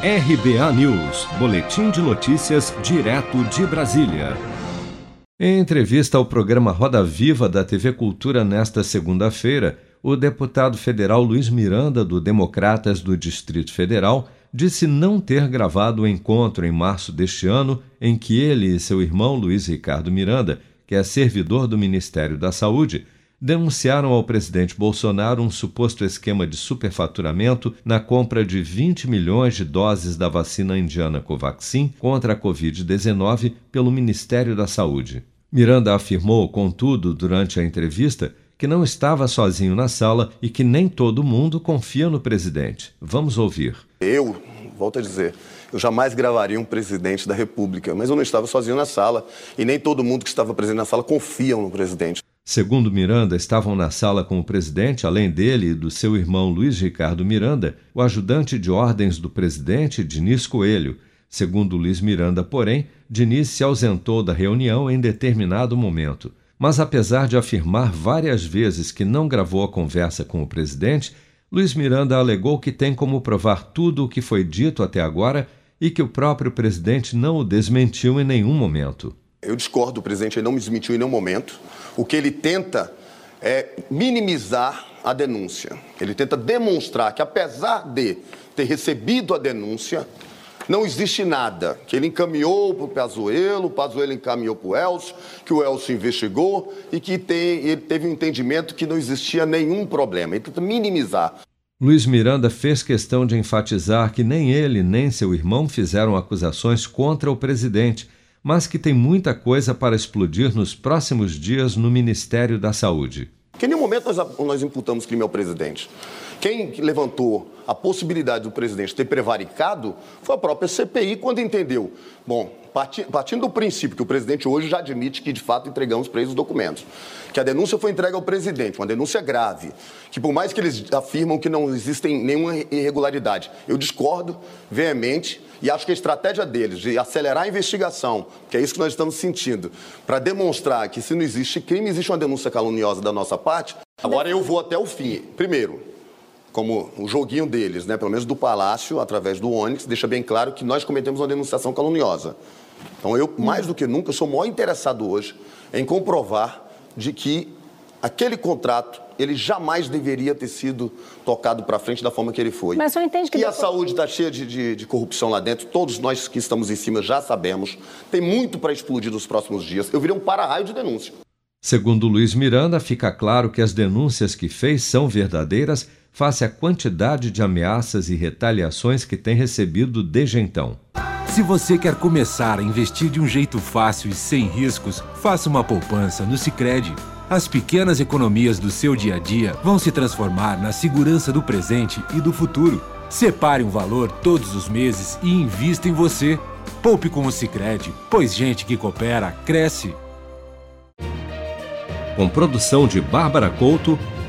RBA News, Boletim de Notícias, direto de Brasília. Em entrevista ao programa Roda Viva da TV Cultura nesta segunda-feira, o deputado federal Luiz Miranda, do Democratas do Distrito Federal, disse não ter gravado o encontro em março deste ano em que ele e seu irmão Luiz Ricardo Miranda, que é servidor do Ministério da Saúde, denunciaram ao presidente Bolsonaro um suposto esquema de superfaturamento na compra de 20 milhões de doses da vacina indiana Covaxin contra a Covid-19 pelo Ministério da Saúde. Miranda afirmou, contudo, durante a entrevista, que não estava sozinho na sala e que nem todo mundo confia no presidente. Vamos ouvir. Eu, volto a dizer, eu jamais gravaria um presidente da República, mas eu não estava sozinho na sala e nem todo mundo que estava presente na sala confia no presidente. Segundo Miranda, estavam na sala com o presidente, além dele e do seu irmão Luiz Ricardo Miranda, o ajudante de ordens do presidente, Diniz Coelho. Segundo Luiz Miranda, porém, Diniz se ausentou da reunião em determinado momento. Mas apesar de afirmar várias vezes que não gravou a conversa com o presidente, Luiz Miranda alegou que tem como provar tudo o que foi dito até agora e que o próprio presidente não o desmentiu em nenhum momento. Eu discordo, do presidente ele não me desmentiu em nenhum momento. O que ele tenta é minimizar a denúncia. Ele tenta demonstrar que, apesar de ter recebido a denúncia, não existe nada. Que ele encaminhou para o Pazuello, o Pazuello encaminhou para o Elcio, que o Elcio investigou e que tem, ele teve um entendimento que não existia nenhum problema. Ele tenta minimizar. Luiz Miranda fez questão de enfatizar que nem ele nem seu irmão fizeram acusações contra o presidente mas que tem muita coisa para explodir nos próximos dias no Ministério da Saúde. Que em nenhum momento nós, nós imputamos crime ao presidente. Quem levantou a possibilidade do presidente ter prevaricado foi a própria CPI quando entendeu. Bom, partindo do princípio que o presidente hoje já admite que de fato entregamos para eles os documentos, que a denúncia foi entregue ao presidente, uma denúncia grave, que por mais que eles afirmam que não existem nenhuma irregularidade, eu discordo veemente e acho que a estratégia deles de acelerar a investigação, que é isso que nós estamos sentindo, para demonstrar que se não existe crime, existe uma denúncia caluniosa da nossa parte. Agora eu vou até o fim. Primeiro, como o joguinho deles, né, pelo menos do Palácio, através do Onyx, deixa bem claro que nós cometemos uma denunciação caluniosa. Então eu, mais do que nunca, sou maior interessado hoje em comprovar de que aquele contrato ele jamais deveria ter sido tocado para frente da forma que ele foi. Mas o senhor entende que... E a saúde está cheia de, de, de, corrupção lá dentro, todos nós que estamos em cima já sabemos. Tem muito para explodir nos próximos dias. Eu virei um para-raio de denúncia. Segundo Luiz Miranda, fica claro que as denúncias que fez são verdadeiras face à quantidade de ameaças e retaliações que tem recebido desde então. Se você quer começar a investir de um jeito fácil e sem riscos, faça uma poupança no Sicredi. As pequenas economias do seu dia a dia vão se transformar na segurança do presente e do futuro. Separe um valor todos os meses e invista em você. Poupe com o Sicredi, pois gente que coopera cresce. Com produção de Bárbara Couto,